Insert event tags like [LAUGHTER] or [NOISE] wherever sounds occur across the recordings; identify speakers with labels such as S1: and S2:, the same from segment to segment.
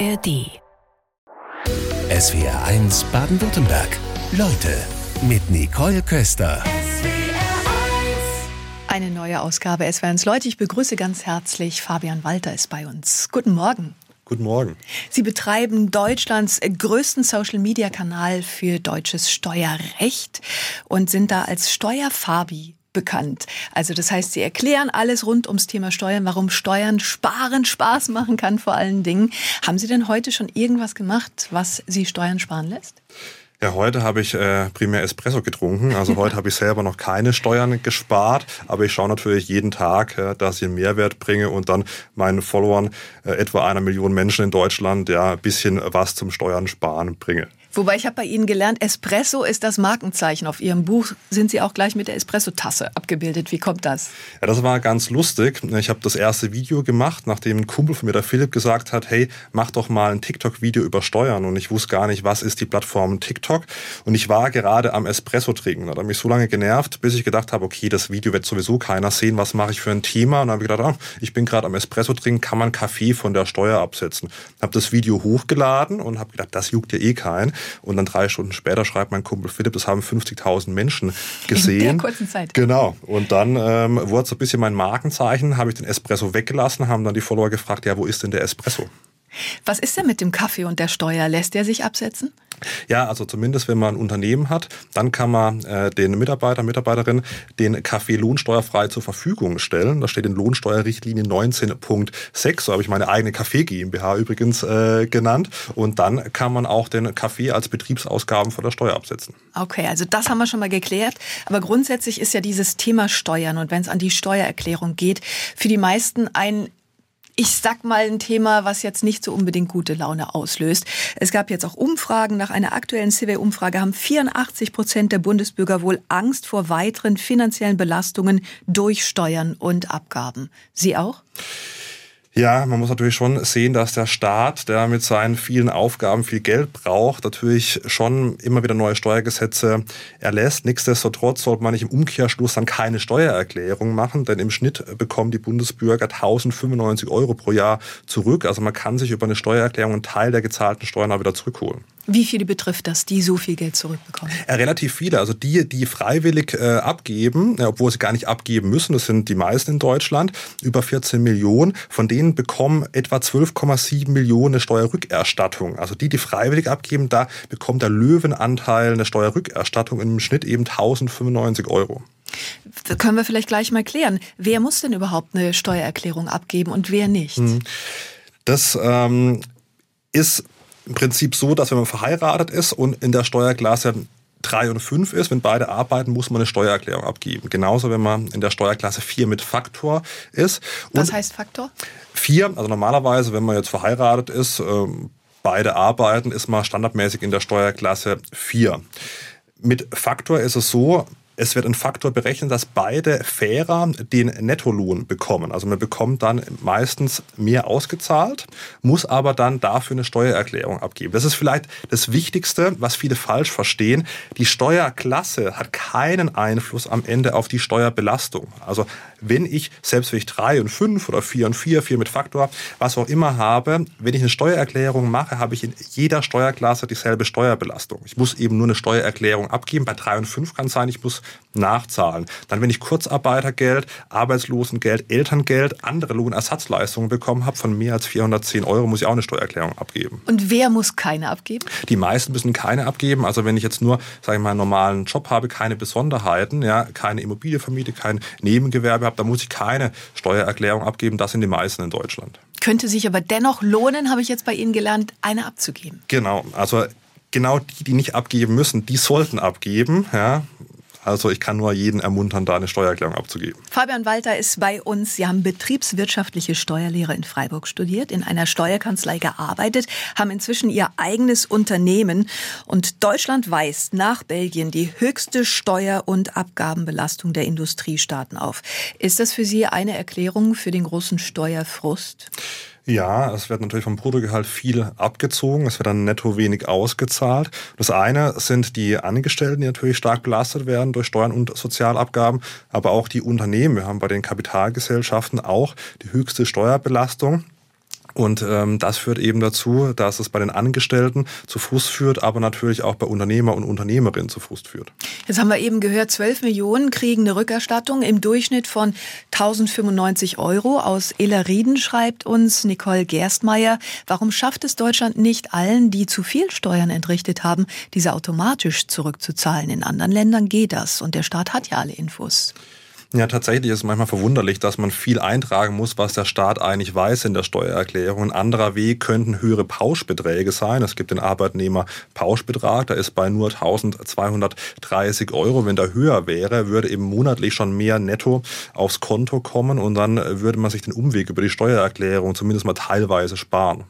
S1: ARD. SWR 1 Baden-Württemberg. Leute mit Nicole Köster.
S2: Eine neue Ausgabe SWR 1 Leute. Ich begrüße ganz herzlich Fabian Walter ist bei uns. Guten Morgen.
S3: Guten Morgen.
S2: Sie betreiben Deutschlands größten Social-Media-Kanal für deutsches Steuerrecht und sind da als Steuerfabi bekannt. Also das heißt, sie erklären alles rund ums Thema Steuern, warum Steuern sparen Spaß machen kann vor allen Dingen. Haben Sie denn heute schon irgendwas gemacht, was Sie Steuern sparen lässt?
S3: Ja, heute habe ich äh, primär Espresso getrunken. Also [LAUGHS] heute habe ich selber noch keine Steuern gespart, aber ich schaue natürlich jeden Tag, äh, dass ich einen Mehrwert bringe und dann meinen Followern, äh, etwa einer Million Menschen in Deutschland, ja, ein bisschen was zum Steuern sparen bringe.
S2: Wobei ich habe bei Ihnen gelernt, Espresso ist das Markenzeichen. Auf Ihrem Buch sind Sie auch gleich mit der Espresso-Tasse abgebildet. Wie kommt das?
S3: Ja, das war ganz lustig. Ich habe das erste Video gemacht, nachdem ein Kumpel von mir, der Philipp, gesagt hat, hey, mach doch mal ein TikTok-Video über Steuern. Und ich wusste gar nicht, was ist die Plattform TikTok. Und ich war gerade am Espresso trinken. Das hat mich so lange genervt, bis ich gedacht habe, okay, das Video wird sowieso keiner sehen. Was mache ich für ein Thema? Und dann habe ich gedacht, ah, ich bin gerade am Espresso trinken, kann man Kaffee von der Steuer absetzen. Habe das Video hochgeladen und habe gedacht, das juckt ja eh keinen. Und dann drei Stunden später schreibt mein Kumpel Philipp, das haben 50.000 Menschen gesehen.
S2: In der kurzen Zeit.
S3: Genau. Und dann ähm, wurde so ein bisschen mein Markenzeichen, habe ich den Espresso weggelassen, haben dann die Follower gefragt, ja, wo ist denn der Espresso?
S2: Was ist denn mit dem Kaffee und der Steuer? Lässt der sich absetzen?
S3: Ja, also zumindest wenn man ein Unternehmen hat, dann kann man äh, den Mitarbeiter, Mitarbeiterin den Kaffee lohnsteuerfrei zur Verfügung stellen. Da steht in Lohnsteuerrichtlinie 19.6, so habe ich meine eigene Kaffee GmbH übrigens äh, genannt. Und dann kann man auch den Kaffee als Betriebsausgaben von der Steuer absetzen.
S2: Okay, also das haben wir schon mal geklärt. Aber grundsätzlich ist ja dieses Thema Steuern und wenn es an die Steuererklärung geht, für die meisten ein ich sag mal ein Thema, was jetzt nicht so unbedingt gute Laune auslöst. Es gab jetzt auch Umfragen. Nach einer aktuellen CW-Umfrage haben 84 Prozent der Bundesbürger wohl Angst vor weiteren finanziellen Belastungen durch Steuern und Abgaben. Sie auch?
S3: Ja, man muss natürlich schon sehen, dass der Staat, der mit seinen vielen Aufgaben viel Geld braucht, natürlich schon immer wieder neue Steuergesetze erlässt. Nichtsdestotrotz sollte man nicht im Umkehrschluss dann keine Steuererklärung machen, denn im Schnitt bekommen die Bundesbürger 1095 Euro pro Jahr zurück. Also man kann sich über eine Steuererklärung einen Teil der gezahlten Steuern auch wieder zurückholen.
S2: Wie viele betrifft das, die so viel Geld zurückbekommen?
S3: Ja, relativ viele. Also die, die freiwillig äh, abgeben, ja, obwohl sie gar nicht abgeben müssen, das sind die meisten in Deutschland, über 14 Millionen. Von denen bekommen etwa 12,7 Millionen Steuerrückerstattung. Also die, die freiwillig abgeben, da bekommt der Löwenanteil eine Steuerrückerstattung im Schnitt eben 1095 Euro.
S2: Das können wir vielleicht gleich mal klären. Wer muss denn überhaupt eine Steuererklärung abgeben und wer nicht? Hm.
S3: Das ähm, ist im Prinzip so, dass wenn man verheiratet ist und in der Steuerklasse 3 und 5 ist, wenn beide arbeiten, muss man eine Steuererklärung abgeben. Genauso, wenn man in der Steuerklasse 4 mit Faktor ist.
S2: Und Was heißt Faktor?
S3: 4, also normalerweise, wenn man jetzt verheiratet ist, ähm, beide arbeiten, ist man standardmäßig in der Steuerklasse 4. Mit Faktor ist es so, es wird ein Faktor berechnet, dass beide fairer den Nettolohn bekommen. Also man bekommt dann meistens mehr ausgezahlt, muss aber dann dafür eine Steuererklärung abgeben. Das ist vielleicht das Wichtigste, was viele falsch verstehen. Die Steuerklasse hat keinen Einfluss am Ende auf die Steuerbelastung. Also wenn ich, selbst wenn ich drei und fünf oder vier und vier, vier mit Faktor, was auch immer habe, wenn ich eine Steuererklärung mache, habe ich in jeder Steuerklasse dieselbe Steuerbelastung. Ich muss eben nur eine Steuererklärung abgeben. Bei drei und fünf kann es sein, ich muss nachzahlen. Dann, wenn ich Kurzarbeitergeld, Arbeitslosengeld, Elterngeld, andere Lohnersatzleistungen bekommen habe von mehr als 410 Euro, muss ich auch eine Steuererklärung abgeben.
S2: Und wer muss keine abgeben?
S3: Die meisten müssen keine abgeben. Also wenn ich jetzt nur, sage ich mal, einen normalen Job habe, keine Besonderheiten, ja, keine Immobilie vermiete, kein Nebengewerbe habe, da muss ich keine Steuererklärung abgeben. Das sind die meisten in Deutschland.
S2: Könnte sich aber dennoch lohnen, habe ich jetzt bei Ihnen gelernt, eine abzugeben.
S3: Genau, also genau die, die nicht abgeben müssen, die sollten abgeben. Ja. Also ich kann nur jeden ermuntern, da eine Steuererklärung abzugeben.
S2: Fabian Walter ist bei uns. Sie haben betriebswirtschaftliche Steuerlehre in Freiburg studiert, in einer Steuerkanzlei gearbeitet, haben inzwischen ihr eigenes Unternehmen und Deutschland weist nach Belgien die höchste Steuer- und Abgabenbelastung der Industriestaaten auf. Ist das für Sie eine Erklärung für den großen Steuerfrust?
S3: Ja, es wird natürlich vom Bruttogehalt viel abgezogen, es wird dann netto wenig ausgezahlt. Das eine sind die Angestellten, die natürlich stark belastet werden durch Steuern und Sozialabgaben, aber auch die Unternehmen. Wir haben bei den Kapitalgesellschaften auch die höchste Steuerbelastung. Und ähm, das führt eben dazu, dass es bei den Angestellten zu Frust führt, aber natürlich auch bei Unternehmer und Unternehmerinnen zu Frust führt.
S2: Jetzt haben wir eben gehört, 12 Millionen kriegen eine Rückerstattung im Durchschnitt von 1095 Euro. Aus Illerrieden schreibt uns Nicole Gerstmeier, warum schafft es Deutschland nicht allen, die zu viel Steuern entrichtet haben, diese automatisch zurückzuzahlen? In anderen Ländern geht das und der Staat hat ja alle Infos.
S3: Ja, tatsächlich ist es manchmal verwunderlich, dass man viel eintragen muss, was der Staat eigentlich weiß in der Steuererklärung. Ein anderer Weg könnten höhere Pauschbeträge sein. Es gibt den Arbeitnehmer Pauschbetrag, der ist bei nur 1230 Euro. Wenn der höher wäre, würde eben monatlich schon mehr netto aufs Konto kommen und dann würde man sich den Umweg über die Steuererklärung zumindest mal teilweise sparen.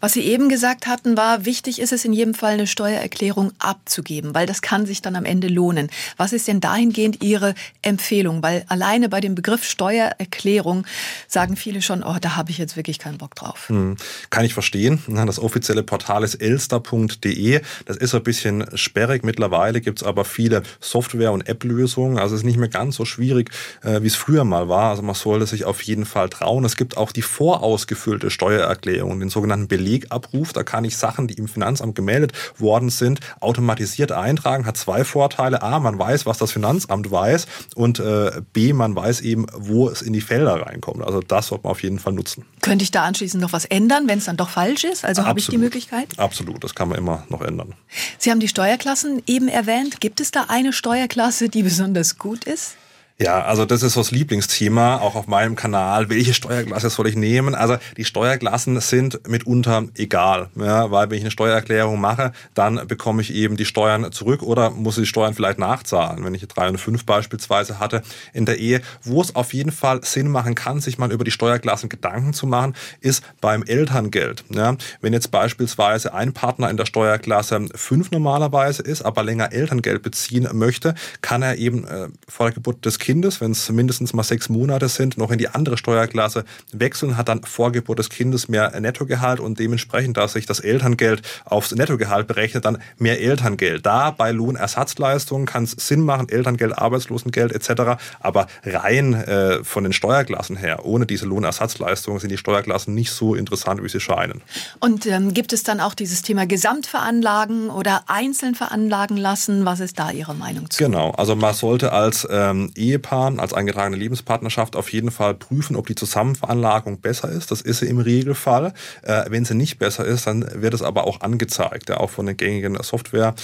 S2: Was Sie eben gesagt hatten, war, wichtig ist es in jedem Fall, eine Steuererklärung abzugeben, weil das kann sich dann am Ende lohnen. Was ist denn dahingehend Ihre Empfehlung? Weil alleine bei dem Begriff Steuererklärung sagen viele schon, oh, da habe ich jetzt wirklich keinen Bock drauf. Hm,
S3: kann ich verstehen. Das offizielle Portal ist elster.de. Das ist ein bisschen sperrig. Mittlerweile gibt es aber viele Software- und App-Lösungen. Also es ist nicht mehr ganz so schwierig, äh, wie es früher mal war. Also man sollte sich auf jeden Fall trauen. Es gibt auch die vorausgefüllte Steuererklärung, den sogenannten sogenannten Belegabruf. Da kann ich Sachen, die im Finanzamt gemeldet worden sind, automatisiert eintragen. Hat zwei Vorteile. A, man weiß, was das Finanzamt weiß und äh, B, man weiß eben, wo es in die Felder reinkommt. Also das sollte man auf jeden Fall nutzen.
S2: Könnte ich da anschließend noch was ändern, wenn es dann doch falsch ist? Also habe ich die Möglichkeit?
S3: Absolut, das kann man immer noch ändern.
S2: Sie haben die Steuerklassen eben erwähnt. Gibt es da eine Steuerklasse, die besonders gut ist?
S3: Ja, also das ist so das Lieblingsthema, auch auf meinem Kanal. Welche Steuerklasse soll ich nehmen? Also die Steuerklassen sind mitunter egal, ja, weil wenn ich eine Steuererklärung mache, dann bekomme ich eben die Steuern zurück oder muss ich die Steuern vielleicht nachzahlen, wenn ich drei und fünf beispielsweise hatte in der Ehe. Wo es auf jeden Fall Sinn machen kann, sich mal über die Steuerklassen Gedanken zu machen, ist beim Elterngeld. Ja, wenn jetzt beispielsweise ein Partner in der Steuerklasse fünf normalerweise ist, aber länger Elterngeld beziehen möchte, kann er eben äh, vor der Geburt des Kindes, wenn es mindestens mal sechs Monate sind, noch in die andere Steuerklasse wechseln, hat dann vor Geburt des Kindes mehr Nettogehalt und dementsprechend, dass sich das Elterngeld aufs Nettogehalt berechnet, dann mehr Elterngeld. Da bei Lohnersatzleistungen kann es Sinn machen, Elterngeld, Arbeitslosengeld etc. Aber rein äh, von den Steuerklassen her, ohne diese Lohnersatzleistungen, sind die Steuerklassen nicht so interessant, wie sie scheinen.
S2: Und ähm, gibt es dann auch dieses Thema Gesamtveranlagen oder einzeln veranlagen lassen? Was ist da Ihre Meinung zu?
S3: Genau, also man sollte als ähm, Ehepaaren als eingetragene Lebenspartnerschaft auf jeden Fall prüfen, ob die Zusammenveranlagung besser ist. Das ist sie im Regelfall. Äh, wenn sie nicht besser ist, dann wird es aber auch angezeigt, ja, auch von den gängigen Software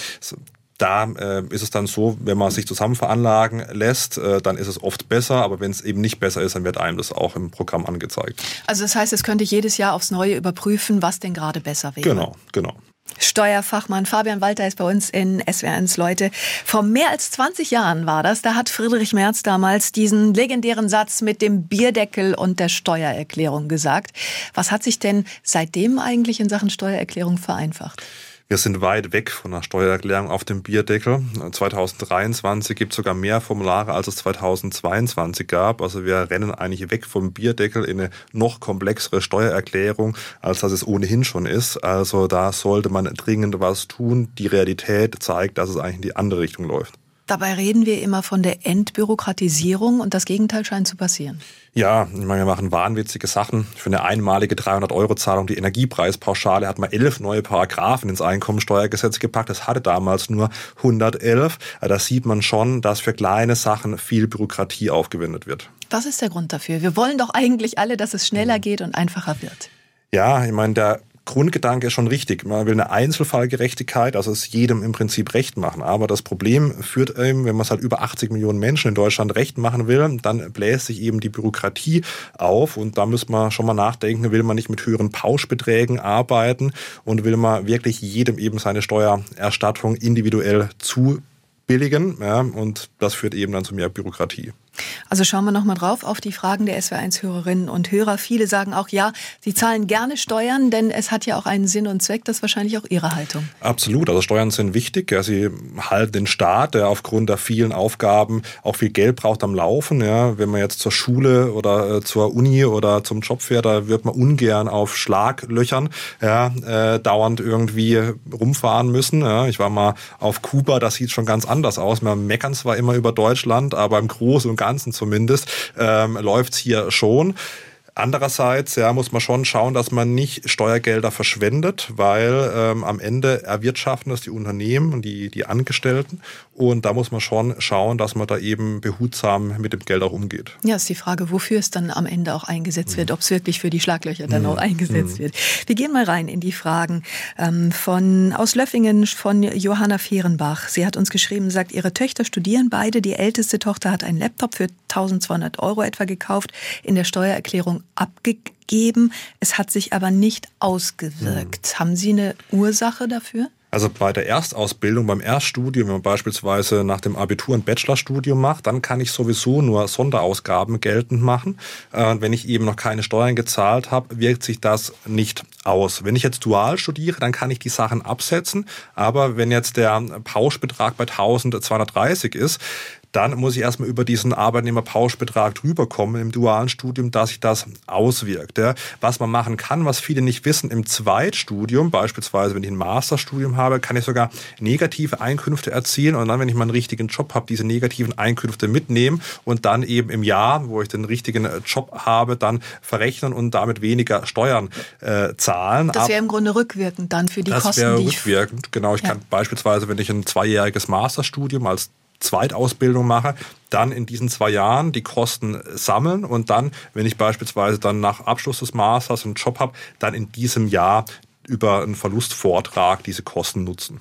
S3: da äh, ist es dann so, wenn man sich zusammen veranlagen lässt, äh, dann ist es oft besser, aber wenn es eben nicht besser ist, dann wird einem das auch im Programm angezeigt.
S2: Also das heißt, es könnte jedes Jahr aufs Neue überprüfen, was denn gerade besser wäre.
S3: Genau, genau.
S2: Steuerfachmann Fabian Walter ist bei uns in SWR1 Leute. Vor mehr als 20 Jahren war das. Da hat Friedrich Merz damals diesen legendären Satz mit dem Bierdeckel und der Steuererklärung gesagt. Was hat sich denn seitdem eigentlich in Sachen Steuererklärung vereinfacht?
S3: Wir sind weit weg von einer Steuererklärung auf dem Bierdeckel. 2023 gibt es sogar mehr Formulare, als es 2022 gab. Also wir rennen eigentlich weg vom Bierdeckel in eine noch komplexere Steuererklärung, als das es ohnehin schon ist. Also da sollte man dringend was tun. Die Realität zeigt, dass es eigentlich in die andere Richtung läuft.
S2: Dabei reden wir immer von der Entbürokratisierung und das Gegenteil scheint zu passieren.
S3: Ja, ich meine, wir machen wahnwitzige Sachen. Für eine einmalige 300-Euro-Zahlung, die Energiepreispauschale, hat man elf neue Paragraphen ins Einkommensteuergesetz gepackt. Das hatte damals nur 111. Da sieht man schon, dass für kleine Sachen viel Bürokratie aufgewendet wird.
S2: Was ist der Grund dafür? Wir wollen doch eigentlich alle, dass es schneller geht und einfacher wird.
S3: Ja, ich meine, der Grundgedanke ist schon richtig. Man will eine Einzelfallgerechtigkeit, also es jedem im Prinzip recht machen. Aber das Problem führt eben, wenn man es halt über 80 Millionen Menschen in Deutschland recht machen will, dann bläst sich eben die Bürokratie auf. Und da muss man schon mal nachdenken, will man nicht mit höheren Pauschbeträgen arbeiten und will man wirklich jedem eben seine Steuererstattung individuell zubilligen. Ja, und das führt eben dann zu mehr Bürokratie.
S2: Also schauen wir nochmal drauf auf die Fragen der SW1-Hörerinnen und Hörer. Viele sagen auch, ja, sie zahlen gerne Steuern, denn es hat ja auch einen Sinn und Zweck. Das ist wahrscheinlich auch Ihre Haltung.
S3: Absolut. Also Steuern sind wichtig. Ja, sie halten den Staat, der aufgrund der vielen Aufgaben auch viel Geld braucht am Laufen. Ja, wenn man jetzt zur Schule oder äh, zur Uni oder zum Job fährt, da wird man ungern auf Schlaglöchern ja, äh, dauernd irgendwie rumfahren müssen. Ja, ich war mal auf Kuba, das sieht schon ganz anders aus. Wir meckern zwar immer über Deutschland, aber im Großen und Ganzen zumindest ähm, läuft hier schon. Andererseits ja, muss man schon schauen, dass man nicht Steuergelder verschwendet, weil ähm, am Ende erwirtschaften das die Unternehmen und die, die Angestellten. Und da muss man schon schauen, dass man da eben behutsam mit dem Geld auch umgeht.
S2: Ja, ist die Frage, wofür es dann am Ende auch eingesetzt mhm. wird, ob es wirklich für die Schlaglöcher dann mhm. auch eingesetzt mhm. wird. Wir gehen mal rein in die Fragen ähm, von aus Löffingen von Johanna Fehrenbach. Sie hat uns geschrieben, sagt, ihre Töchter studieren beide. Die älteste Tochter hat einen Laptop für 1200 Euro etwa gekauft. In der Steuererklärung abgegeben. Es hat sich aber nicht ausgewirkt. Hm. Haben Sie eine Ursache dafür?
S3: Also bei der Erstausbildung, beim Erststudium, wenn man beispielsweise nach dem Abitur ein Bachelorstudium macht, dann kann ich sowieso nur Sonderausgaben geltend machen. Äh, wenn ich eben noch keine Steuern gezahlt habe, wirkt sich das nicht aus. Wenn ich jetzt dual studiere, dann kann ich die Sachen absetzen. Aber wenn jetzt der Pauschbetrag bei 1230 ist, dann muss ich erstmal über diesen Arbeitnehmerpauschbetrag drüber kommen im dualen Studium, dass sich das auswirkt. Ja. Was man machen kann, was viele nicht wissen, im Zweitstudium, beispielsweise wenn ich ein Masterstudium habe, kann ich sogar negative Einkünfte erzielen und dann, wenn ich mal einen richtigen Job habe, diese negativen Einkünfte mitnehmen und dann eben im Jahr, wo ich den richtigen Job habe, dann verrechnen und damit weniger Steuern äh, zahlen.
S2: Das wäre im Grunde rückwirkend dann für die
S3: das
S2: Kosten,
S3: wäre rückwirkend, genau. Ich ja. kann beispielsweise, wenn ich ein zweijähriges Masterstudium als Zweitausbildung mache, dann in diesen zwei Jahren die Kosten sammeln und dann, wenn ich beispielsweise dann nach Abschluss des Masters einen Job habe, dann in diesem Jahr über einen Verlustvortrag diese Kosten nutzen.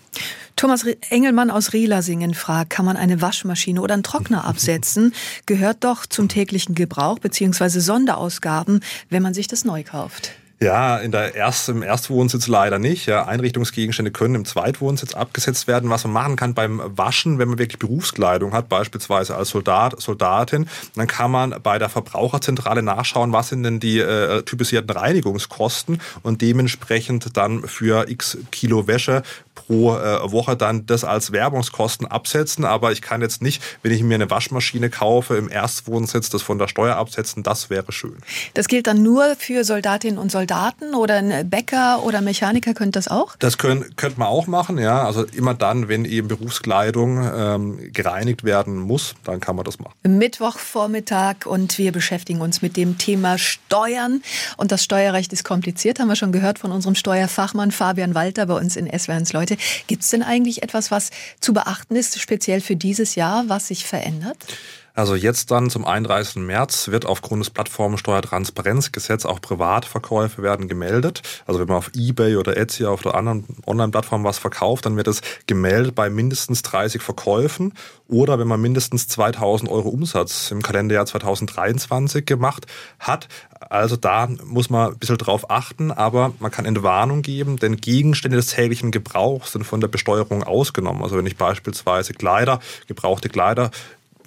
S2: Thomas Engelmann aus Rielasingen fragt, kann man eine Waschmaschine oder einen Trockner [LAUGHS] absetzen? Gehört doch zum täglichen Gebrauch bzw. Sonderausgaben, wenn man sich das neu kauft.
S3: Ja, in der Erst, im Erstwohnsitz leider nicht. Ja, Einrichtungsgegenstände können im Zweitwohnsitz abgesetzt werden. Was man machen kann beim Waschen, wenn man wirklich Berufskleidung hat, beispielsweise als Soldat, Soldatin, dann kann man bei der Verbraucherzentrale nachschauen, was sind denn die äh, typisierten Reinigungskosten und dementsprechend dann für x Kilo Wäsche pro äh, Woche dann das als Werbungskosten absetzen. Aber ich kann jetzt nicht, wenn ich mir eine Waschmaschine kaufe, im Erstwohnsitz das von der Steuer absetzen. Das wäre schön.
S2: Das gilt dann nur für Soldatinnen und Soldaten oder ein Bäcker oder Mechaniker könnte das auch?
S3: Das können, könnte man auch machen, ja. Also immer dann, wenn eben Berufskleidung ähm, gereinigt werden muss, dann kann man das machen.
S2: Mittwochvormittag und wir beschäftigen uns mit dem Thema Steuern. Und das Steuerrecht ist kompliziert, haben wir schon gehört von unserem Steuerfachmann Fabian Walter bei uns in SWRs Leute. Gibt es denn eigentlich etwas, was zu beachten ist, speziell für dieses Jahr, was sich verändert?
S3: Also jetzt dann zum 31. März wird aufgrund des Plattformensteuertransparenzgesetzes auch Privatverkäufe werden gemeldet. Also wenn man auf eBay oder Etsy auf der anderen Online-Plattform was verkauft, dann wird es gemeldet bei mindestens 30 Verkäufen oder wenn man mindestens 2000 Euro Umsatz im Kalenderjahr 2023 gemacht hat. Also da muss man ein bisschen drauf achten, aber man kann Entwarnung geben, denn Gegenstände des täglichen Gebrauchs sind von der Besteuerung ausgenommen. Also wenn ich beispielsweise Kleider, gebrauchte Kleider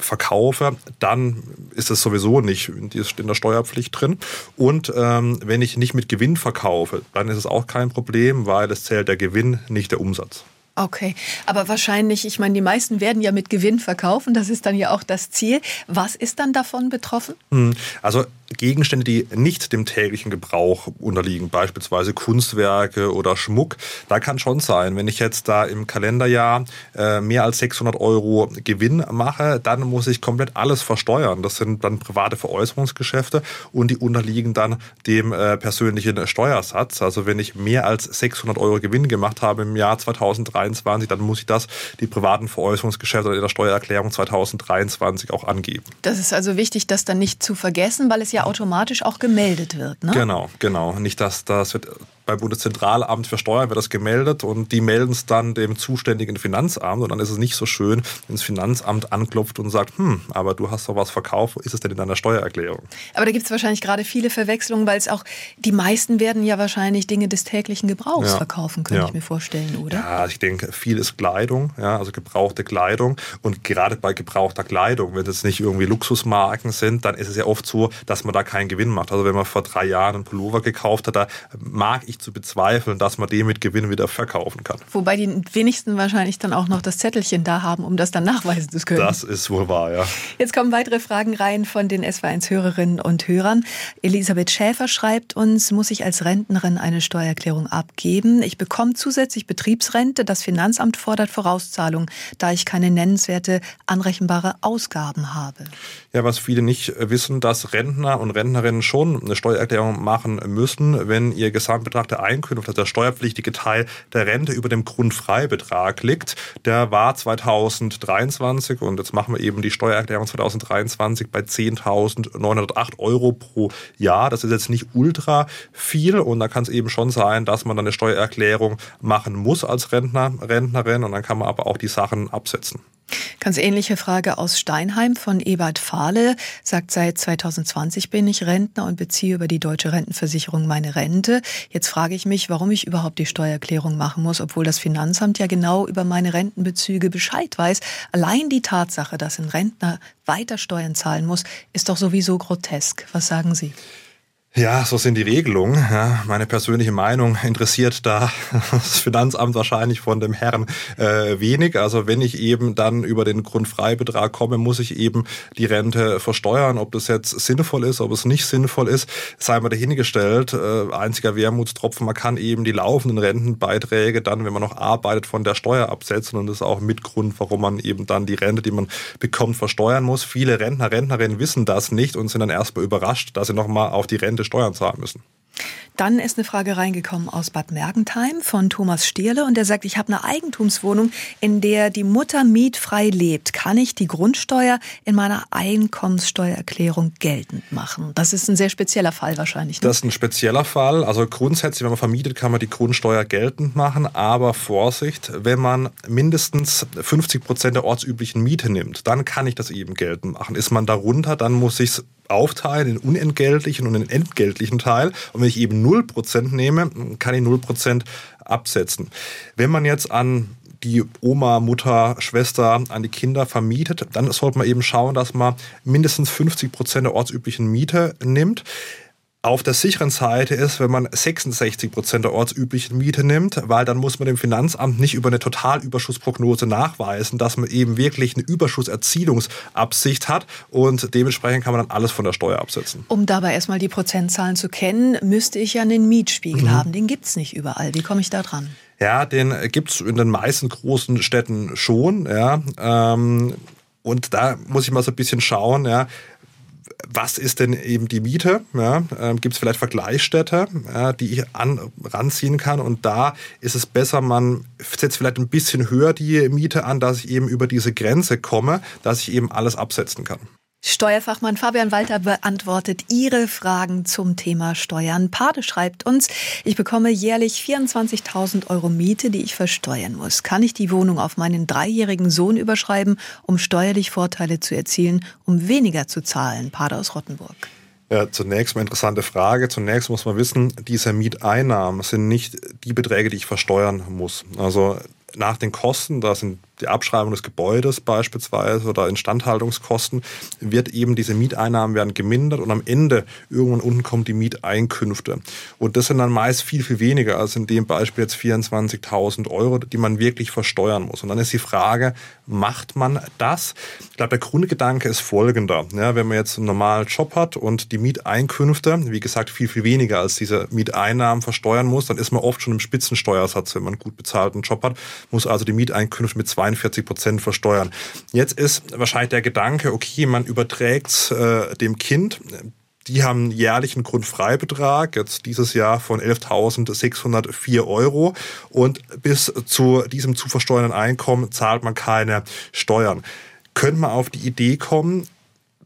S3: verkaufe, dann ist es sowieso nicht in der Steuerpflicht drin. Und ähm, wenn ich nicht mit Gewinn verkaufe, dann ist es auch kein Problem, weil es zählt der Gewinn, nicht der Umsatz.
S2: Okay, aber wahrscheinlich, ich meine, die meisten werden ja mit Gewinn verkaufen, das ist dann ja auch das Ziel. Was ist dann davon betroffen?
S3: Hm, also Gegenstände, die nicht dem täglichen Gebrauch unterliegen, beispielsweise Kunstwerke oder Schmuck, da kann schon sein, wenn ich jetzt da im Kalenderjahr äh, mehr als 600 Euro Gewinn mache, dann muss ich komplett alles versteuern. Das sind dann private Veräußerungsgeschäfte und die unterliegen dann dem äh, persönlichen Steuersatz. Also wenn ich mehr als 600 Euro Gewinn gemacht habe im Jahr 2023, dann muss ich das die privaten Veräußerungsgeschäfte in der Steuererklärung 2023 auch angeben.
S2: Das ist also wichtig, das dann nicht zu vergessen, weil es ja automatisch auch gemeldet wird. Ne?
S3: Genau, genau. Nicht, dass das wird beim Bundeszentralamt für Steuern wird das gemeldet und die melden es dann dem zuständigen Finanzamt und dann ist es nicht so schön, wenn das Finanzamt anklopft und sagt, hm, aber du hast doch was verkauft, wo ist es denn in deiner Steuererklärung?
S2: Aber da gibt es wahrscheinlich gerade viele Verwechslungen, weil es auch, die meisten werden ja wahrscheinlich Dinge des täglichen Gebrauchs ja. verkaufen, könnte ja. ich mir vorstellen, oder?
S3: Ja, ich denke, viel ist Kleidung, ja, also gebrauchte Kleidung und gerade bei gebrauchter Kleidung, wenn es nicht irgendwie Luxusmarken sind, dann ist es ja oft so, dass man da keinen Gewinn macht. Also wenn man vor drei Jahren einen Pullover gekauft hat, da mag ich zu bezweifeln, dass man den mit Gewinn wieder verkaufen kann.
S2: Wobei die wenigsten wahrscheinlich dann auch noch das Zettelchen da haben, um das dann nachweisen zu können.
S3: Das ist wohl wahr, ja.
S2: Jetzt kommen weitere Fragen rein von den SW1-Hörerinnen und Hörern. Elisabeth Schäfer schreibt uns, muss ich als Rentnerin eine Steuererklärung abgeben? Ich bekomme zusätzlich Betriebsrente. Das Finanzamt fordert Vorauszahlung, da ich keine nennenswerte anrechenbare Ausgaben habe.
S3: Ja, was viele nicht wissen, dass Rentner und Rentnerinnen schon eine Steuererklärung machen müssen, wenn ihr Gesamtbetrag der Einkünfte, also der steuerpflichtige Teil der Rente über dem Grundfreibetrag liegt. Der war 2023 und jetzt machen wir eben die Steuererklärung 2023 bei 10.908 Euro pro Jahr. Das ist jetzt nicht ultra viel und da kann es eben schon sein, dass man dann eine Steuererklärung machen muss als Rentner, Rentnerin und dann kann man aber auch die Sachen absetzen.
S2: Ganz ähnliche Frage aus Steinheim von Ebert Fahle. Sagt, seit 2020 bin ich Rentner und beziehe über die deutsche Rentenversicherung meine Rente. Jetzt frage ich mich, warum ich überhaupt die Steuererklärung machen muss, obwohl das Finanzamt ja genau über meine Rentenbezüge Bescheid weiß. Allein die Tatsache, dass ein Rentner weiter Steuern zahlen muss, ist doch sowieso grotesk. Was sagen Sie?
S3: Ja, so sind die Regelungen. Ja, meine persönliche Meinung interessiert da [LAUGHS] das Finanzamt wahrscheinlich von dem Herrn äh, wenig. Also wenn ich eben dann über den Grundfreibetrag komme, muss ich eben die Rente versteuern. Ob das jetzt sinnvoll ist, ob es nicht sinnvoll ist, sei mal dahingestellt. Äh, einziger Wermutstropfen, man kann eben die laufenden Rentenbeiträge dann, wenn man noch arbeitet, von der Steuer absetzen. Und das ist auch mit Grund, warum man eben dann die Rente, die man bekommt, versteuern muss. Viele Rentner, Rentnerinnen wissen das nicht und sind dann erstmal überrascht, dass sie nochmal auf die Rente Ende Steuern zahlen müssen.
S2: Dann ist eine Frage reingekommen aus Bad Mergentheim von Thomas Stierle und der sagt, ich habe eine Eigentumswohnung, in der die Mutter mietfrei lebt. Kann ich die Grundsteuer in meiner Einkommenssteuererklärung geltend machen? Das ist ein sehr spezieller Fall wahrscheinlich.
S3: Ne? Das ist ein spezieller Fall. Also grundsätzlich, wenn man vermietet, kann man die Grundsteuer geltend machen. Aber Vorsicht, wenn man mindestens 50 Prozent der ortsüblichen Miete nimmt, dann kann ich das eben geltend machen. Ist man darunter, dann muss ich es aufteilen in unentgeltlichen und in entgeltlichen Teil. Und wenn ich eben 0% nehme, kann ich 0% absetzen. Wenn man jetzt an die Oma, Mutter, Schwester an die Kinder vermietet, dann sollte man eben schauen, dass man mindestens 50 Prozent der ortsüblichen Miete nimmt auf der sicheren Seite ist, wenn man 66 Prozent der ortsüblichen Miete nimmt, weil dann muss man dem Finanzamt nicht über eine Totalüberschussprognose nachweisen, dass man eben wirklich eine Überschusserzielungsabsicht hat und dementsprechend kann man dann alles von der Steuer absetzen.
S2: Um dabei erstmal die Prozentzahlen zu kennen, müsste ich ja einen Mietspiegel mhm. haben. Den gibt's nicht überall. Wie komme ich da dran?
S3: Ja, den gibt's in den meisten großen Städten schon. Ja, ähm, und da muss ich mal so ein bisschen schauen, ja, was ist denn eben die Miete? Ja, äh, Gibt es vielleicht Vergleichsstädte, ja, die ich an, ranziehen kann? Und da ist es besser, man setzt vielleicht ein bisschen höher die Miete an, dass ich eben über diese Grenze komme, dass ich eben alles absetzen kann.
S2: Steuerfachmann Fabian Walter beantwortet Ihre Fragen zum Thema Steuern. Pade schreibt uns, ich bekomme jährlich 24.000 Euro Miete, die ich versteuern muss. Kann ich die Wohnung auf meinen dreijährigen Sohn überschreiben, um steuerlich Vorteile zu erzielen, um weniger zu zahlen? Pade aus Rottenburg.
S3: Ja, zunächst mal interessante Frage. Zunächst muss man wissen, diese Mieteinnahmen sind nicht die Beträge, die ich versteuern muss. Also nach den Kosten, da sind die Abschreibung des Gebäudes beispielsweise oder Instandhaltungskosten, wird eben diese Mieteinnahmen werden gemindert und am Ende irgendwann unten kommen die Mieteinkünfte. Und das sind dann meist viel, viel weniger als in dem Beispiel jetzt 24.000 Euro, die man wirklich versteuern muss. Und dann ist die Frage, macht man das? Ich glaube, der Grundgedanke ist folgender. Ja, wenn man jetzt einen normalen Job hat und die Mieteinkünfte, wie gesagt, viel, viel weniger als diese Mieteinnahmen versteuern muss, dann ist man oft schon im Spitzensteuersatz, wenn man einen gut bezahlten Job hat, muss also die Mieteinkünfte mit 42 Prozent versteuern. Jetzt ist wahrscheinlich der Gedanke, okay, man überträgt äh, dem Kind die haben jährlichen Grundfreibetrag, jetzt dieses Jahr von 11.604 Euro. Und bis zu diesem zu versteuernden Einkommen zahlt man keine Steuern. Könnte man auf die Idee kommen,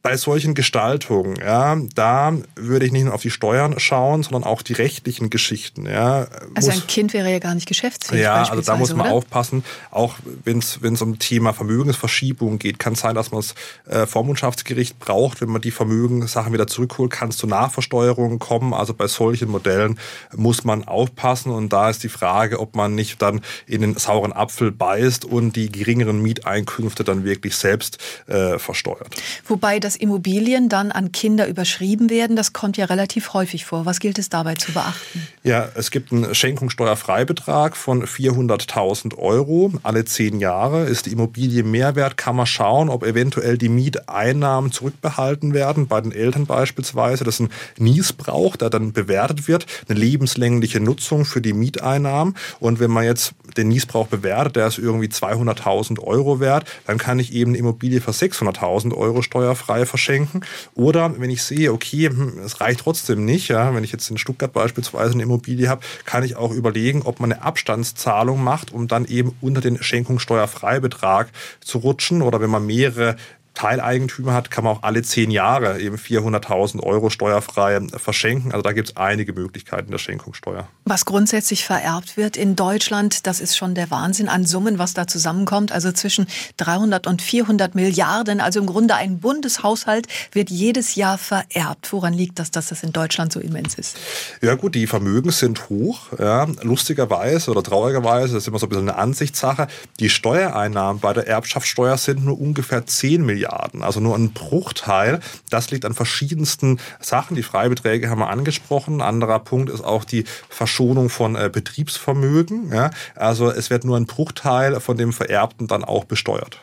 S3: bei solchen Gestaltungen, ja, da würde ich nicht nur auf die Steuern schauen, sondern auch die rechtlichen Geschichten. Ja.
S2: Also ein Kind wäre ja gar nicht geschäftsfähig.
S3: Ja, also da muss man oder? aufpassen. Auch wenn es wenn es um Thema Vermögensverschiebung geht, kann es sein, dass man das äh, Vormundschaftsgericht braucht, wenn man die Vermögenssachen wieder zurückholt, kann es zu Nachversteuerungen kommen. Also bei solchen Modellen muss man aufpassen und da ist die Frage, ob man nicht dann in den sauren Apfel beißt und die geringeren Mieteinkünfte dann wirklich selbst äh, versteuert.
S2: Wobei das dass Immobilien dann an Kinder überschrieben werden. Das kommt ja relativ häufig vor. Was gilt es dabei zu beachten?
S3: Ja, es gibt einen Schenkungssteuerfreibetrag von 400.000 Euro. Alle zehn Jahre ist die Immobilie Mehrwert, kann man schauen, ob eventuell die Mieteinnahmen zurückbehalten werden, bei den Eltern beispielsweise. Das ist ein Niesbrauch, der dann bewertet wird, eine lebenslängliche Nutzung für die Mieteinnahmen. Und wenn man jetzt den Niesbrauch bewertet, der ist irgendwie 200.000 Euro wert, dann kann ich eben eine Immobilie für 600.000 Euro steuerfrei verschenken. Oder wenn ich sehe, okay, hm, es reicht trotzdem nicht, ja, wenn ich jetzt in Stuttgart beispielsweise eine Immobilie habe, kann ich auch überlegen, ob man eine Abstandszahlung macht, um dann eben unter den Schenkungssteuerfreibetrag zu rutschen. Oder wenn man mehrere Teileigentümer hat, kann man auch alle zehn Jahre eben 400.000 Euro steuerfrei verschenken. Also da gibt es einige Möglichkeiten der Schenkungssteuer.
S2: Was grundsätzlich vererbt wird in Deutschland, das ist schon der Wahnsinn an Summen, was da zusammenkommt. Also zwischen 300 und 400 Milliarden. Also im Grunde ein Bundeshaushalt wird jedes Jahr vererbt. Woran liegt das, dass das in Deutschland so immens ist?
S3: Ja gut, die Vermögen sind hoch. Ja. Lustigerweise oder traurigerweise, das ist immer so ein bisschen eine Ansichtssache, die Steuereinnahmen bei der Erbschaftssteuer sind nur ungefähr 10 Milliarden. Milliarden, also nur ein Bruchteil. Das liegt an verschiedensten Sachen. Die Freibeträge haben wir angesprochen. Anderer Punkt ist auch die Verschonung von äh, Betriebsvermögen. Ja? Also es wird nur ein Bruchteil von dem Vererbten dann auch besteuert.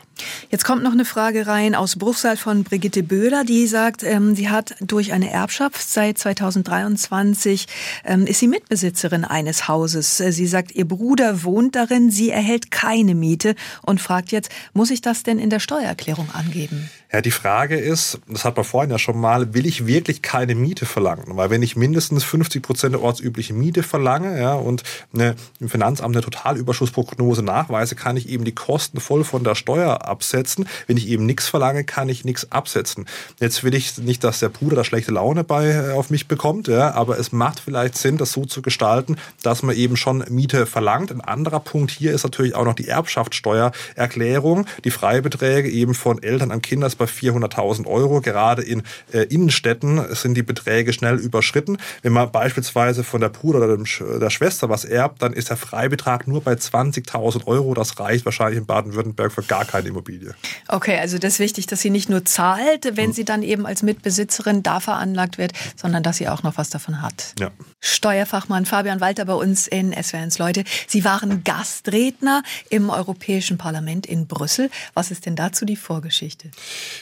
S2: Jetzt kommt noch eine Frage rein aus Bruchsal von Brigitte Böhler, die sagt, ähm, sie hat durch eine Erbschaft seit 2023 ähm, ist sie Mitbesitzerin eines Hauses. Sie sagt, ihr Bruder wohnt darin, sie erhält keine Miete und fragt jetzt, muss ich das denn in der Steuererklärung angeben?
S3: Ja, die Frage ist, das hat man vorhin ja schon mal, will ich wirklich keine Miete verlangen? Weil wenn ich mindestens 50 Prozent der ortsüblichen Miete verlange ja, und eine, im Finanzamt eine Totalüberschussprognose nachweise, kann ich eben die Kosten voll von der Steuer absetzen. Wenn ich eben nichts verlange, kann ich nichts absetzen. Jetzt will ich nicht, dass der Bruder da schlechte Laune bei äh, auf mich bekommt, ja, aber es macht vielleicht Sinn, das so zu gestalten, dass man eben schon Miete verlangt. Ein anderer Punkt hier ist natürlich auch noch die Erbschaftssteuererklärung, die Freibeträge eben von Eltern an Kinder bei 400.000 Euro. Gerade in äh, Innenstädten sind die Beträge schnell überschritten. Wenn man beispielsweise von der Bruder oder dem, der Schwester was erbt, dann ist der Freibetrag nur bei 20.000 Euro. Das reicht wahrscheinlich in Baden-Württemberg für gar keine Immobilie.
S2: Okay, also das ist wichtig, dass sie nicht nur zahlt, wenn hm. sie dann eben als Mitbesitzerin da veranlagt wird, sondern dass sie auch noch was davon hat.
S3: Ja.
S2: Steuerfachmann Fabian Walter bei uns in SWRs Leute. Sie waren Gastredner im Europäischen Parlament in Brüssel. Was ist denn dazu die Vorgeschichte?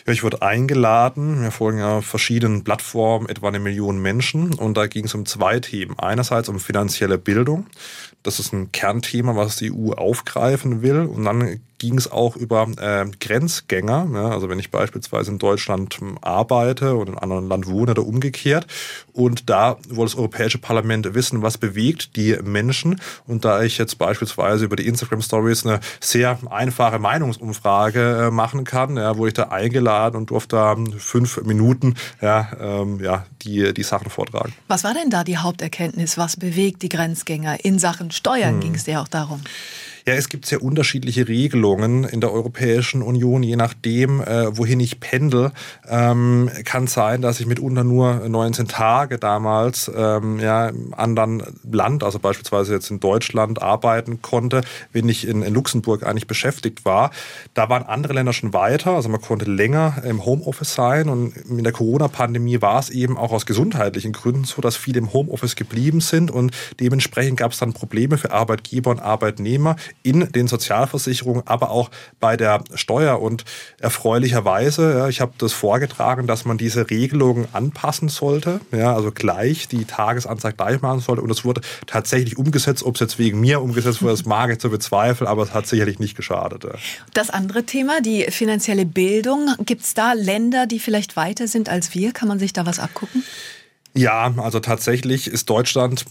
S3: Ja, ich wurde eingeladen. Wir folgen ja verschiedenen Plattformen, etwa eine Million Menschen. Und da ging es um zwei Themen. Einerseits um finanzielle Bildung. Das ist ein Kernthema, was die EU aufgreifen will. Und dann ging es auch über äh, Grenzgänger. Ja, also wenn ich beispielsweise in Deutschland ähm, arbeite und in einem anderen Land wohne oder umgekehrt. Und da wollte das Europäische Parlament wissen, was bewegt die Menschen. Und da ich jetzt beispielsweise über die Instagram Stories eine sehr einfache Meinungsumfrage äh, machen kann, ja, wurde ich da eingeladen und durfte da fünf Minuten ja, ähm, ja, die, die Sachen vortragen.
S2: Was war denn da die Haupterkenntnis? Was bewegt die Grenzgänger in Sachen Steuern? Hm. Ging es dir auch darum?
S3: Ja, es gibt sehr unterschiedliche Regelungen in der Europäischen Union, je nachdem, äh, wohin ich pendel. Ähm, kann sein, dass ich mitunter nur 19 Tage damals ähm, ja, im anderen Land, also beispielsweise jetzt in Deutschland, arbeiten konnte, wenn ich in, in Luxemburg eigentlich beschäftigt war. Da waren andere Länder schon weiter, also man konnte länger im Homeoffice sein und in der Corona-Pandemie war es eben auch aus gesundheitlichen Gründen so, dass viele im Homeoffice geblieben sind und dementsprechend gab es dann Probleme für Arbeitgeber und Arbeitnehmer in den Sozialversicherungen, aber auch bei der Steuer. Und erfreulicherweise, ja, ich habe das vorgetragen, dass man diese Regelungen anpassen sollte, ja, also gleich die Tagesanzeige gleich machen sollte. Und es wurde tatsächlich umgesetzt. Ob es jetzt wegen mir umgesetzt wurde, das mag ich zu bezweifeln, aber es hat sicherlich nicht geschadet. Ja.
S2: Das andere Thema, die finanzielle Bildung. Gibt es da Länder, die vielleicht weiter sind als wir? Kann man sich da was abgucken?
S3: Ja, also tatsächlich ist Deutschland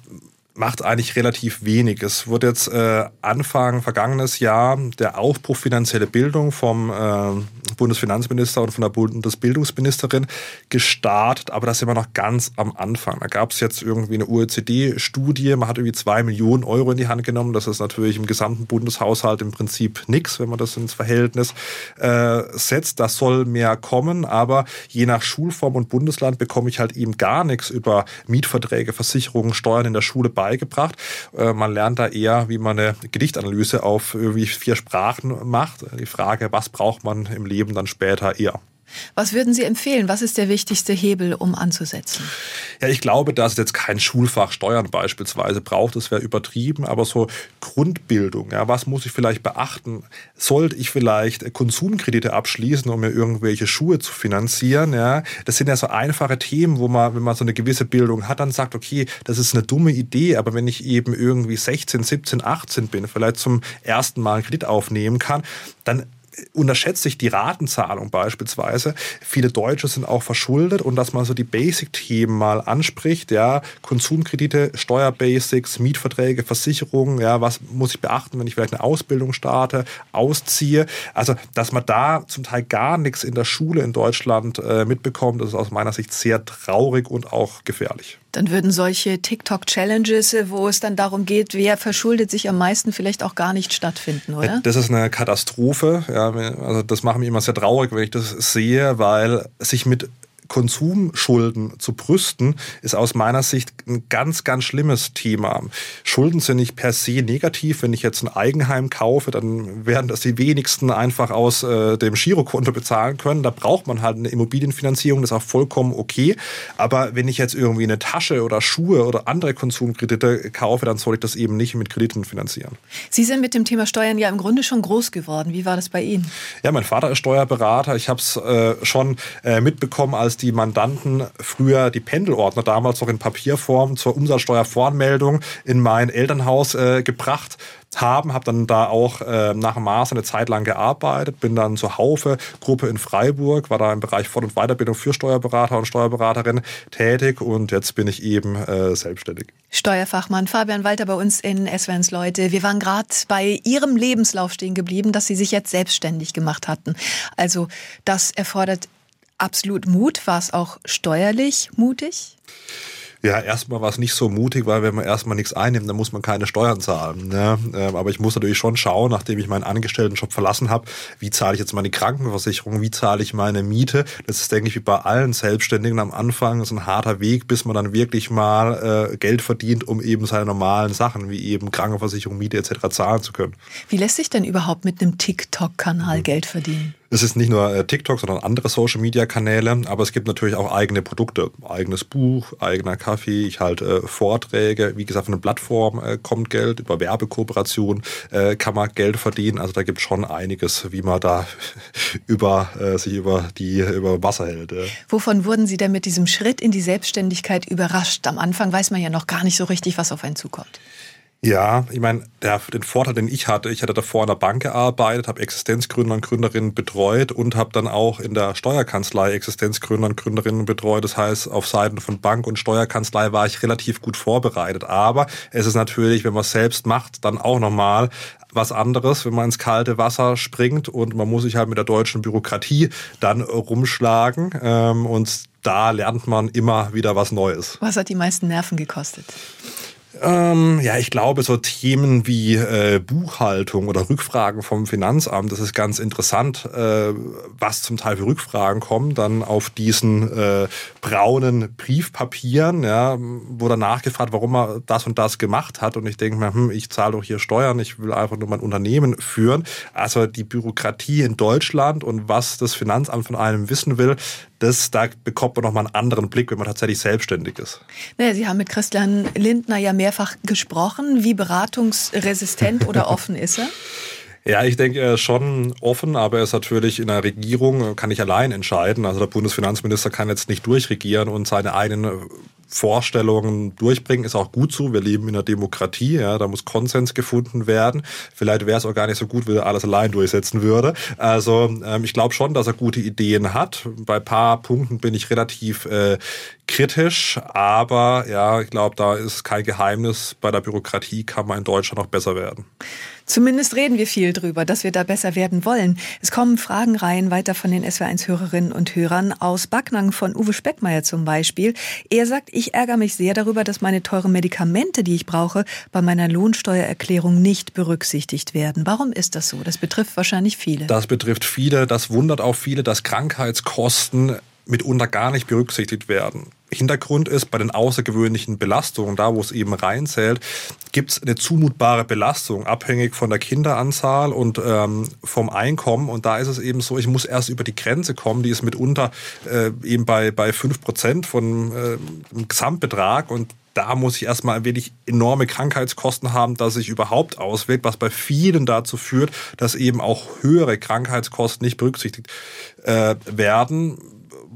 S3: macht eigentlich relativ wenig. Es wird jetzt äh, Anfang vergangenes Jahr der Aufbruch finanzielle Bildung vom äh, Bundesfinanzminister und von der Bundesbildungsministerin gestartet, aber das sind wir noch ganz am Anfang. Da gab es jetzt irgendwie eine OECD-Studie, man hat irgendwie zwei Millionen Euro in die Hand genommen. Das ist natürlich im gesamten Bundeshaushalt im Prinzip nichts, wenn man das ins Verhältnis äh, setzt. Das soll mehr kommen, aber je nach Schulform und Bundesland bekomme ich halt eben gar nichts über Mietverträge, Versicherungen, Steuern in der Schule beigebracht. Äh, man lernt da eher, wie man eine Gedichtanalyse auf irgendwie vier Sprachen macht. Die Frage, was braucht man im Leben dann später eher.
S2: Was würden Sie empfehlen? Was ist der wichtigste Hebel, um anzusetzen?
S3: Ja, ich glaube, dass es jetzt kein Schulfach Steuern beispielsweise braucht. Das wäre übertrieben, aber so Grundbildung. Ja, was muss ich vielleicht beachten? Sollte ich vielleicht Konsumkredite abschließen, um mir irgendwelche Schuhe zu finanzieren? Ja, das sind ja so einfache Themen, wo man, wenn man so eine gewisse Bildung hat, dann sagt, okay, das ist eine dumme Idee, aber wenn ich eben irgendwie 16, 17, 18 bin, vielleicht zum ersten Mal einen Kredit aufnehmen kann, dann unterschätzt sich die Ratenzahlung beispielsweise. Viele Deutsche sind auch verschuldet und dass man so die Basic-Themen mal anspricht, ja, Konsumkredite, Steuerbasics, Mietverträge, Versicherungen, ja, was muss ich beachten, wenn ich vielleicht eine Ausbildung starte, ausziehe. Also, dass man da zum Teil gar nichts in der Schule in Deutschland äh, mitbekommt, ist aus meiner Sicht sehr traurig und auch gefährlich.
S2: Dann würden solche TikTok-Challenges, wo es dann darum geht, wer verschuldet sich am meisten, vielleicht auch gar nicht stattfinden, oder?
S3: Das ist eine Katastrophe. Ja, also das macht mich immer sehr traurig, wenn ich das sehe, weil sich mit Konsumschulden zu brüsten, ist aus meiner Sicht ein ganz, ganz schlimmes Thema. Schulden sind nicht per se negativ. Wenn ich jetzt ein Eigenheim kaufe, dann werden das die wenigsten einfach aus äh, dem Girokonto bezahlen können. Da braucht man halt eine Immobilienfinanzierung, das ist auch vollkommen okay. Aber wenn ich jetzt irgendwie eine Tasche oder Schuhe oder andere Konsumkredite kaufe, dann soll ich das eben nicht mit Krediten finanzieren.
S2: Sie sind mit dem Thema Steuern ja im Grunde schon groß geworden. Wie war das bei Ihnen?
S3: Ja, mein Vater ist Steuerberater. Ich habe es äh, schon äh, mitbekommen, als die Mandanten früher die Pendelordner damals noch in Papierform zur Umsatzsteuervoranmeldung in mein Elternhaus äh, gebracht haben, habe dann da auch äh, nach dem Master eine Zeit lang gearbeitet, bin dann zur Haufe-Gruppe in Freiburg, war da im Bereich Fort- und Weiterbildung für Steuerberater und Steuerberaterinnen tätig und jetzt bin ich eben äh, selbstständig.
S2: Steuerfachmann Fabian Walter bei uns in SWNs Leute. Wir waren gerade bei Ihrem Lebenslauf stehen geblieben, dass Sie sich jetzt selbstständig gemacht hatten. Also das erfordert absolut Mut? War es auch steuerlich mutig?
S3: Ja, erstmal war es nicht so mutig, weil wenn man erstmal nichts einnimmt, dann muss man keine Steuern zahlen. Ne? Ähm, aber ich muss natürlich schon schauen, nachdem ich meinen Angestelltenjob verlassen habe, wie zahle ich jetzt meine Krankenversicherung, wie zahle ich meine Miete. Das ist, denke ich, wie bei allen Selbstständigen am Anfang so ein harter Weg, bis man dann wirklich mal äh, Geld verdient, um eben seine normalen Sachen wie eben Krankenversicherung, Miete etc. zahlen zu können.
S2: Wie lässt sich denn überhaupt mit einem TikTok-Kanal mhm. Geld verdienen?
S3: Es ist nicht nur äh, TikTok, sondern andere Social-Media-Kanäle, aber es gibt natürlich auch eigene Produkte, eigenes Buch, eigener Kaffee. Ich halte äh, Vorträge. Wie gesagt, von einer Plattform äh, kommt Geld, über Werbekooperation kann man Geld verdienen. Also da gibt es schon einiges, wie man da [LAUGHS] über sich über die über Wasser hält.
S2: Wovon wurden Sie denn mit diesem Schritt in die Selbstständigkeit überrascht? Am Anfang weiß man ja noch gar nicht so richtig, was auf einen zukommt.
S3: Ja, ich meine, der, den Vorteil, den ich hatte, ich hatte davor in der Bank gearbeitet, habe Existenzgründer und Gründerinnen betreut und habe dann auch in der Steuerkanzlei Existenzgründer und Gründerinnen betreut. Das heißt, auf Seiten von Bank und Steuerkanzlei war ich relativ gut vorbereitet. Aber es ist natürlich, wenn man es selbst macht, dann auch nochmal was anderes, wenn man ins kalte Wasser springt und man muss sich halt mit der deutschen Bürokratie dann rumschlagen. Ähm, und da lernt man immer wieder was Neues.
S2: Was hat die meisten Nerven gekostet?
S3: Ähm, ja, ich glaube, so Themen wie äh, Buchhaltung oder Rückfragen vom Finanzamt, das ist ganz interessant, äh, was zum Teil für Rückfragen kommen, dann auf diesen äh, braunen Briefpapieren, ja, wo dann nachgefragt, warum er das und das gemacht hat. Und ich denke mir, hm, ich zahle doch hier Steuern, ich will einfach nur mein Unternehmen führen. Also die Bürokratie in Deutschland und was das Finanzamt von einem wissen will, das, da bekommt man nochmal einen anderen Blick, wenn man tatsächlich selbstständig ist.
S2: Naja, Sie haben mit Christian Lindner ja mehrfach gesprochen. Wie beratungsresistent oder [LAUGHS] offen ist er?
S3: Ja, ich denke, er ist schon offen, aber er ist natürlich in der Regierung, kann nicht allein entscheiden. Also der Bundesfinanzminister kann jetzt nicht durchregieren und seine eigenen Vorstellungen durchbringen, ist auch gut so. Wir leben in einer Demokratie, ja, da muss Konsens gefunden werden. Vielleicht wäre es auch gar nicht so gut, wenn er alles allein durchsetzen würde. Also ähm, ich glaube schon, dass er gute Ideen hat. Bei paar Punkten bin ich relativ äh, kritisch, aber ja, ich glaube, da ist kein Geheimnis. Bei der Bürokratie kann man in Deutschland noch besser werden.
S2: Zumindest reden wir viel drüber, dass wir da besser werden wollen. Es kommen Fragenreihen weiter von den SW1-Hörerinnen und Hörern aus Backnang von Uwe Speckmeier zum Beispiel. Er sagt, ich ärgere mich sehr darüber, dass meine teuren Medikamente, die ich brauche, bei meiner Lohnsteuererklärung nicht berücksichtigt werden. Warum ist das so? Das betrifft wahrscheinlich viele.
S3: Das betrifft viele. Das wundert auch viele, dass Krankheitskosten mitunter gar nicht berücksichtigt werden. Hintergrund ist, bei den außergewöhnlichen Belastungen, da wo es eben reinzählt, gibt es eine zumutbare Belastung, abhängig von der Kinderanzahl und ähm, vom Einkommen. Und da ist es eben so, ich muss erst über die Grenze kommen, die ist mitunter äh, eben bei, bei 5% von äh, Gesamtbetrag. Und da muss ich erstmal ein wenig enorme Krankheitskosten haben, dass sich überhaupt auswirkt, was bei vielen dazu führt, dass eben auch höhere Krankheitskosten nicht berücksichtigt äh, werden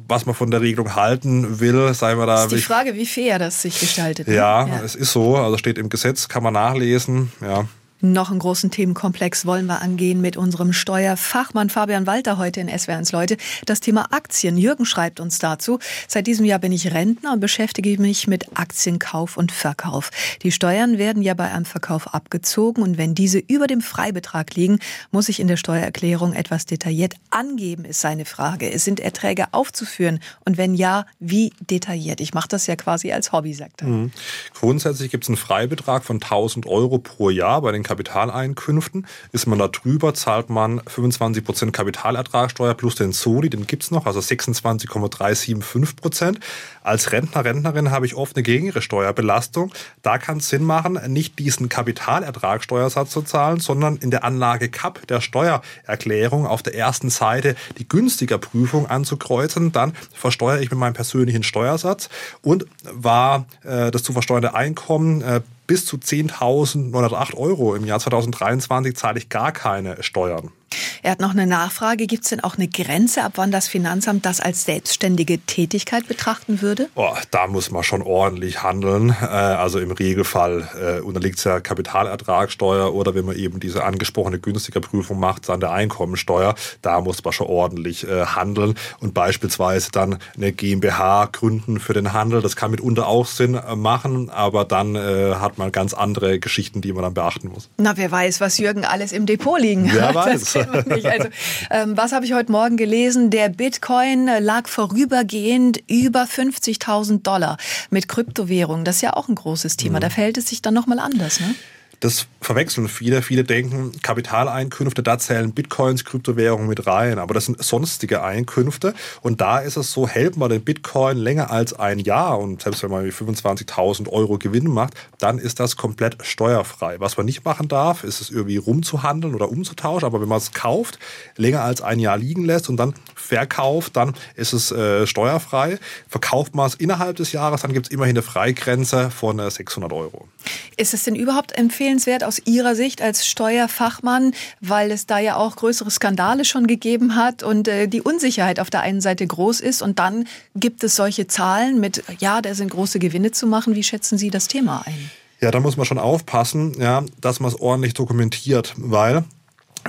S3: was man von der Regelung halten will, sei man da.
S2: Das ist die Frage, wie fair das sich gestaltet.
S3: Ne? Ja, ja, es ist so. Also steht im Gesetz, kann man nachlesen. Ja.
S2: Noch einen großen Themenkomplex wollen wir angehen mit unserem Steuerfachmann Fabian Walter heute in SWR1 Leute. Das Thema Aktien. Jürgen schreibt uns dazu. Seit diesem Jahr bin ich Rentner und beschäftige mich mit Aktienkauf und Verkauf. Die Steuern werden ja bei einem Verkauf abgezogen und wenn diese über dem Freibetrag liegen, muss ich in der Steuererklärung etwas detailliert angeben, ist seine Frage. Es sind Erträge aufzuführen und wenn ja, wie detailliert? Ich mache das ja quasi als Hobby, sagt er. Mhm.
S3: Grundsätzlich gibt es einen Freibetrag von 1000 Euro pro Jahr bei den Kapitaleinkünften. Ist man da drüber, zahlt man 25 Prozent Kapitalertragssteuer plus den Soli, den gibt es noch, also 26,375 Prozent. Als Rentner, Rentnerin habe ich oft eine geringere Steuerbelastung. Da kann es Sinn machen, nicht diesen Kapitalertragssteuersatz zu zahlen, sondern in der Anlage CAP der Steuererklärung auf der ersten Seite die günstiger Prüfung anzukreuzen. Dann versteuere ich mit meinem persönlichen Steuersatz und war äh, das zu versteuernde Einkommen äh, bis zu 10.908 Euro im Jahr 2023 zahle ich gar keine Steuern.
S2: Er hat noch eine Nachfrage. Gibt es denn auch eine Grenze, ab wann das Finanzamt das als selbstständige Tätigkeit betrachten würde?
S3: Oh, da muss man schon ordentlich handeln. Äh, also im Regelfall äh, unterliegt es ja Kapitalertragssteuer oder wenn man eben diese angesprochene günstiger Prüfung macht, dann der Einkommensteuer. Da muss man schon ordentlich äh, handeln und beispielsweise dann eine GmbH gründen für den Handel. Das kann mitunter auch Sinn machen, aber dann hat man ganz andere Geschichten, die man dann beachten muss.
S2: Na, wer weiß, was Jürgen alles im Depot liegen hat.
S3: Wer weiß. [LAUGHS]
S2: nicht. Also, ähm, was habe ich heute Morgen gelesen? Der Bitcoin lag vorübergehend über 50.000 Dollar mit Kryptowährungen. Das ist ja auch ein großes Thema. Mhm. Da verhält es sich dann nochmal anders, ne?
S3: Das verwechseln viele. Viele denken, Kapitaleinkünfte, da zählen Bitcoins, Kryptowährungen mit rein. Aber das sind sonstige Einkünfte. Und da ist es so, hält man den Bitcoin länger als ein Jahr und selbst wenn man 25.000 Euro Gewinn macht, dann ist das komplett steuerfrei. Was man nicht machen darf, ist es irgendwie rumzuhandeln oder umzutauschen. Aber wenn man es kauft, länger als ein Jahr liegen lässt und dann verkauft, dann ist es äh, steuerfrei. Verkauft man es innerhalb des Jahres, dann gibt es immerhin eine Freigrenze von äh, 600 Euro.
S2: Ist es denn überhaupt empfehlenswert, empfehlenswert aus Ihrer Sicht als Steuerfachmann, weil es da ja auch größere Skandale schon gegeben hat und äh, die Unsicherheit auf der einen Seite groß ist und dann gibt es solche Zahlen mit, ja, da sind große Gewinne zu machen. Wie schätzen Sie das Thema ein?
S3: Ja, da muss man schon aufpassen, ja, dass man es ordentlich dokumentiert, weil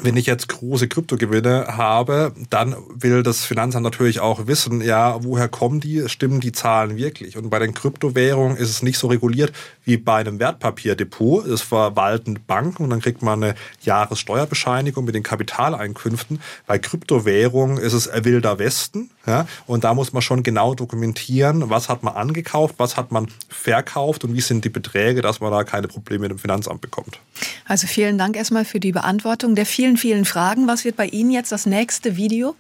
S3: wenn ich jetzt große Kryptogewinne habe, dann will das Finanzamt natürlich auch wissen, ja, woher kommen die, stimmen die Zahlen wirklich? Und bei den Kryptowährungen ist es nicht so reguliert wie bei einem Wertpapierdepot. Es verwalten Banken und dann kriegt man eine Jahressteuerbescheinigung mit den Kapitaleinkünften. Bei Kryptowährungen ist es wilder Westen, ja, und da muss man schon genau dokumentieren, was hat man angekauft, was hat man verkauft und wie sind die Beträge, dass man da keine Probleme mit dem Finanzamt bekommt.
S2: Also vielen Dank erstmal für die Beantwortung der vielen, vielen Fragen. Was wird bei Ihnen jetzt das nächste Video?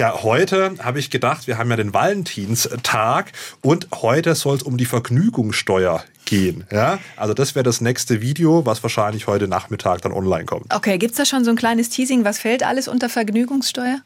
S3: Ja, heute habe ich gedacht, wir haben ja den Valentinstag und heute soll es um die Vergnügungssteuer gehen. Ja? Also das wäre das nächste Video, was wahrscheinlich heute Nachmittag dann online kommt.
S2: Okay, gibt es da schon so ein kleines Teasing? Was fällt alles unter Vergnügungssteuer?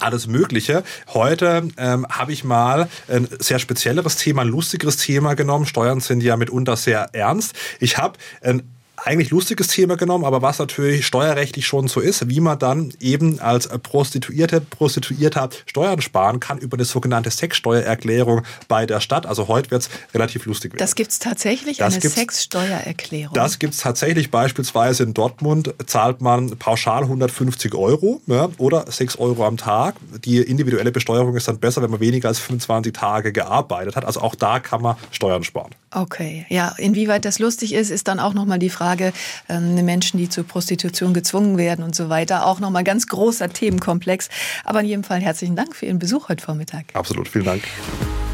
S3: alles Mögliche. Heute ähm, habe ich mal ein sehr spezielleres Thema, ein lustigeres Thema genommen. Steuern sind ja mitunter sehr ernst. Ich habe ein eigentlich lustiges Thema genommen, aber was natürlich steuerrechtlich schon so ist, wie man dann eben als Prostituierte, Prostituierter Steuern sparen kann über eine sogenannte Sexsteuererklärung bei der Stadt. Also heute wird es relativ lustig werden.
S2: Das gibt es tatsächlich, das eine Sexsteuererklärung?
S3: Das gibt es tatsächlich. Beispielsweise in Dortmund zahlt man pauschal 150 Euro ja, oder 6 Euro am Tag. Die individuelle Besteuerung ist dann besser, wenn man weniger als 25 Tage gearbeitet hat. Also auch da kann man Steuern sparen.
S2: Okay, ja, inwieweit das lustig ist, ist dann auch nochmal die Frage, ähm, Menschen, die zur Prostitution gezwungen werden und so weiter, auch nochmal ganz großer Themenkomplex. Aber in jedem Fall herzlichen Dank für Ihren Besuch heute Vormittag.
S3: Absolut, vielen Dank.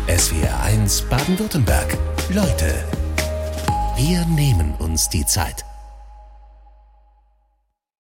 S1: SWR 1 Baden-Württemberg. Leute, wir nehmen uns die Zeit.